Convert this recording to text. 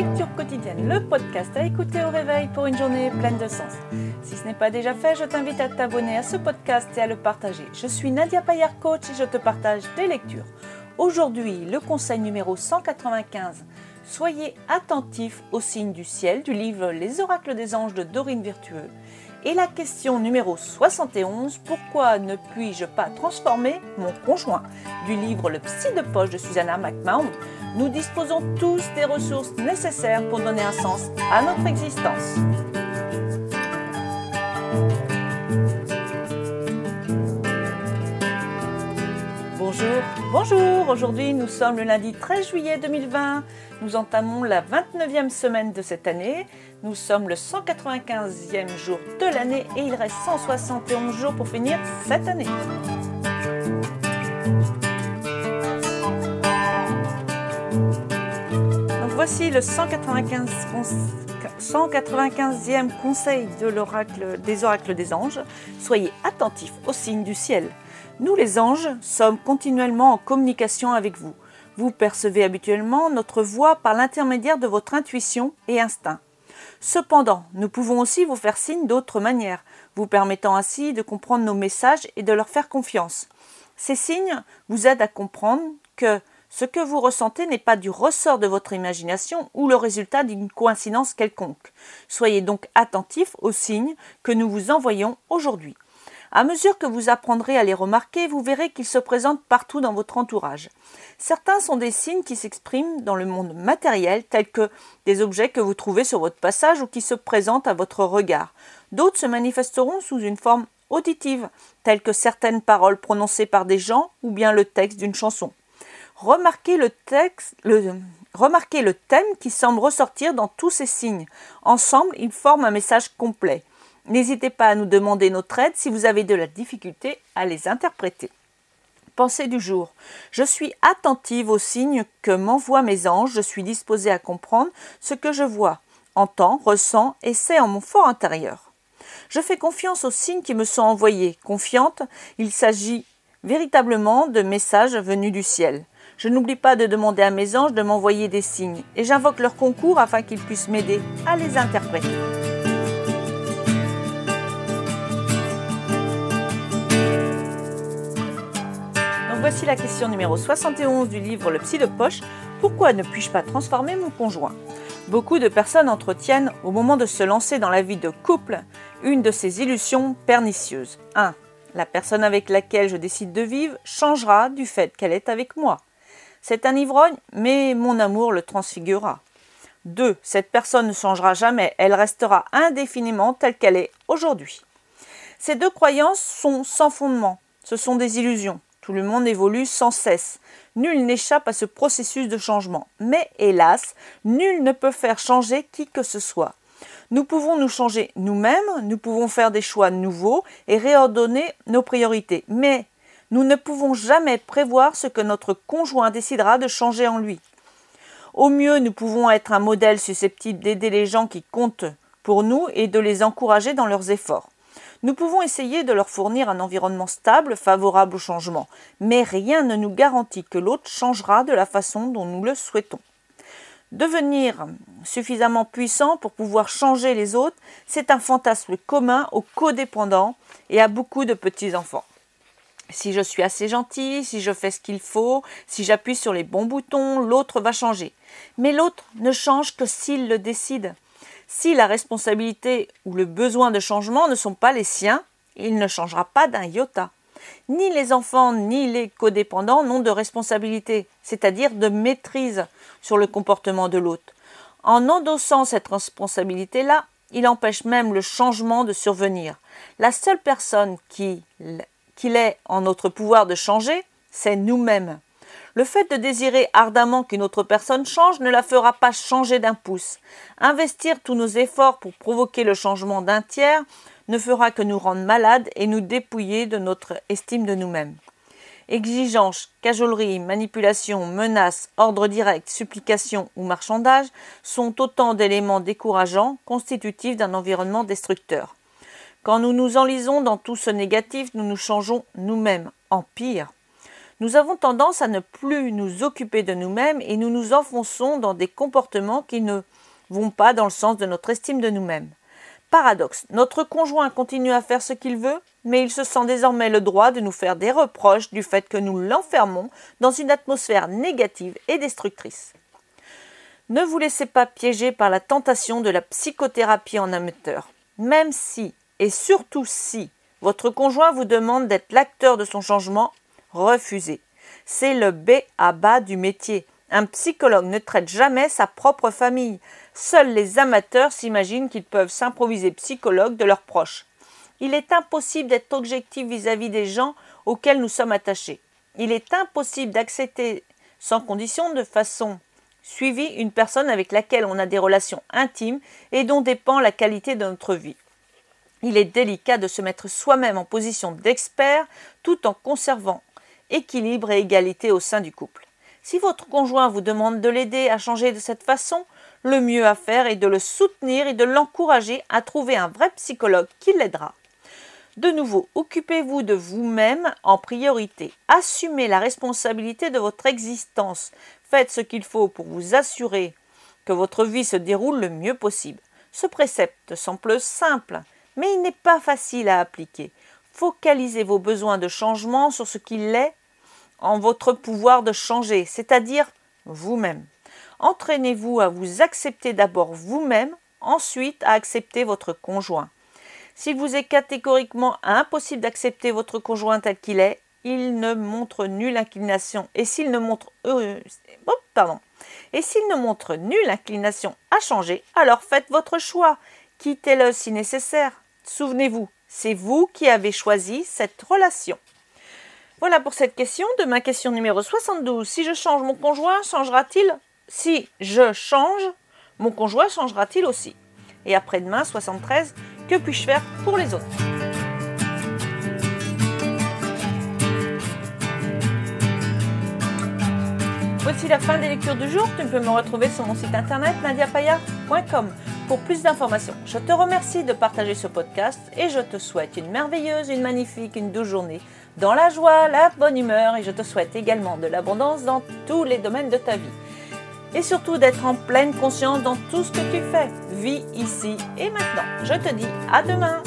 Lecture quotidienne, le podcast à écouter au réveil pour une journée pleine de sens. Si ce n'est pas déjà fait, je t'invite à t'abonner à ce podcast et à le partager. Je suis Nadia Payard, coach, et je te partage des lectures. Aujourd'hui, le conseil numéro 195. Soyez attentifs aux signes du ciel du livre Les oracles des anges de Dorine Virtueux. Et la question numéro 71, pourquoi ne puis-je pas transformer mon conjoint du livre Le psy de poche de Susanna McMahon Nous disposons tous des ressources nécessaires pour donner un sens à notre existence. Bonjour, bonjour, aujourd'hui nous sommes le lundi 13 juillet 2020, nous entamons la 29e semaine de cette année, nous sommes le 195e jour de l'année et il reste 171 jours pour finir cette année. Voici le 195, 195e conseil de l'oracle des oracles des anges. Soyez attentifs aux signes du ciel. Nous les anges sommes continuellement en communication avec vous. Vous percevez habituellement notre voix par l'intermédiaire de votre intuition et instinct. Cependant, nous pouvons aussi vous faire signe d'autres manières, vous permettant ainsi de comprendre nos messages et de leur faire confiance. Ces signes vous aident à comprendre que ce que vous ressentez n'est pas du ressort de votre imagination ou le résultat d'une coïncidence quelconque. Soyez donc attentifs aux signes que nous vous envoyons aujourd'hui. À mesure que vous apprendrez à les remarquer, vous verrez qu'ils se présentent partout dans votre entourage. Certains sont des signes qui s'expriment dans le monde matériel, tels que des objets que vous trouvez sur votre passage ou qui se présentent à votre regard. D'autres se manifesteront sous une forme auditive, telles que certaines paroles prononcées par des gens ou bien le texte d'une chanson. Remarquez le thème qui semble ressortir dans tous ces signes. Ensemble, ils forment un message complet. N'hésitez pas à nous demander notre aide si vous avez de la difficulté à les interpréter. Pensée du jour. Je suis attentive aux signes que m'envoient mes anges, je suis disposée à comprendre ce que je vois, entends, ressens et sais en mon fort intérieur. Je fais confiance aux signes qui me sont envoyés. Confiante, il s'agit véritablement de messages venus du ciel. Je n'oublie pas de demander à mes anges de m'envoyer des signes et j'invoque leur concours afin qu'ils puissent m'aider à les interpréter. Voici la question numéro 71 du livre Le psy de poche. Pourquoi ne puis-je pas transformer mon conjoint? Beaucoup de personnes entretiennent, au moment de se lancer dans la vie de couple, une de ces illusions pernicieuses. 1. La personne avec laquelle je décide de vivre changera du fait qu'elle est avec moi. C'est un ivrogne, mais mon amour le transfigurera. 2. Cette personne ne changera jamais, elle restera indéfiniment telle qu'elle est aujourd'hui. Ces deux croyances sont sans fondement, ce sont des illusions. Le monde évolue sans cesse. Nul n'échappe à ce processus de changement. Mais hélas, nul ne peut faire changer qui que ce soit. Nous pouvons nous changer nous-mêmes, nous pouvons faire des choix nouveaux et réordonner nos priorités. Mais nous ne pouvons jamais prévoir ce que notre conjoint décidera de changer en lui. Au mieux, nous pouvons être un modèle susceptible d'aider les gens qui comptent pour nous et de les encourager dans leurs efforts. Nous pouvons essayer de leur fournir un environnement stable, favorable au changement, mais rien ne nous garantit que l'autre changera de la façon dont nous le souhaitons. Devenir suffisamment puissant pour pouvoir changer les autres, c'est un fantasme commun aux codépendants et à beaucoup de petits-enfants. Si je suis assez gentil, si je fais ce qu'il faut, si j'appuie sur les bons boutons, l'autre va changer. Mais l'autre ne change que s'il le décide. Si la responsabilité ou le besoin de changement ne sont pas les siens, il ne changera pas d'un iota. Ni les enfants ni les codépendants n'ont de responsabilité, c'est-à-dire de maîtrise sur le comportement de l'autre. En endossant cette responsabilité-là, il empêche même le changement de survenir. La seule personne qui, qu'il est en notre pouvoir de changer, c'est nous-mêmes. Le fait de désirer ardemment qu'une autre personne change ne la fera pas changer d'un pouce. Investir tous nos efforts pour provoquer le changement d'un tiers ne fera que nous rendre malades et nous dépouiller de notre estime de nous-mêmes. Exigence, cajolerie, manipulation, menaces, ordre direct, supplication ou marchandage sont autant d'éléments décourageants constitutifs d'un environnement destructeur. Quand nous nous enlisons dans tout ce négatif, nous nous changeons nous-mêmes en pire. Nous avons tendance à ne plus nous occuper de nous-mêmes et nous nous enfonçons dans des comportements qui ne vont pas dans le sens de notre estime de nous-mêmes. Paradoxe, notre conjoint continue à faire ce qu'il veut, mais il se sent désormais le droit de nous faire des reproches du fait que nous l'enfermons dans une atmosphère négative et destructrice. Ne vous laissez pas piéger par la tentation de la psychothérapie en amateur. Même si, et surtout si, votre conjoint vous demande d'être l'acteur de son changement, refusez. C'est le B à bas du métier. Un psychologue ne traite jamais sa propre famille. Seuls les amateurs s'imaginent qu'ils peuvent s'improviser psychologues de leurs proches. Il est impossible d'être objectif vis-à-vis des gens auxquels nous sommes attachés. Il est impossible d'accepter sans condition de façon suivie une personne avec laquelle on a des relations intimes et dont dépend la qualité de notre vie. Il est délicat de se mettre soi-même en position d'expert tout en conservant équilibre et égalité au sein du couple. Si votre conjoint vous demande de l'aider à changer de cette façon, le mieux à faire est de le soutenir et de l'encourager à trouver un vrai psychologue qui l'aidera. De nouveau, occupez-vous de vous-même en priorité. Assumez la responsabilité de votre existence. Faites ce qu'il faut pour vous assurer que votre vie se déroule le mieux possible. Ce précepte semble simple, mais il n'est pas facile à appliquer. Focalisez vos besoins de changement sur ce qu'il est en votre pouvoir de changer, c'est-à-dire vous-même. Entraînez-vous à vous accepter d'abord vous-même, ensuite à accepter votre conjoint. S'il vous est catégoriquement impossible d'accepter votre conjoint tel qu'il est, il ne montre nulle inclination. Et s'il ne montre oh. Et s'il ne montre nulle inclination à changer, alors faites votre choix. Quittez-le si nécessaire. Souvenez-vous, c'est vous qui avez choisi cette relation. Voilà pour cette question. De ma question numéro 72. Si je change, mon conjoint changera-t-il? Si je change, mon conjoint changera-t-il aussi? Et après-demain, 73. Que puis-je faire pour les autres? Voici la fin des lectures du jour. Tu peux me retrouver sur mon site internet nadiapaya.com pour plus d'informations. Je te remercie de partager ce podcast et je te souhaite une merveilleuse, une magnifique, une douce journée dans la joie, la bonne humeur et je te souhaite également de l'abondance dans tous les domaines de ta vie. Et surtout d'être en pleine conscience dans tout ce que tu fais. Vis ici et maintenant. Je te dis à demain.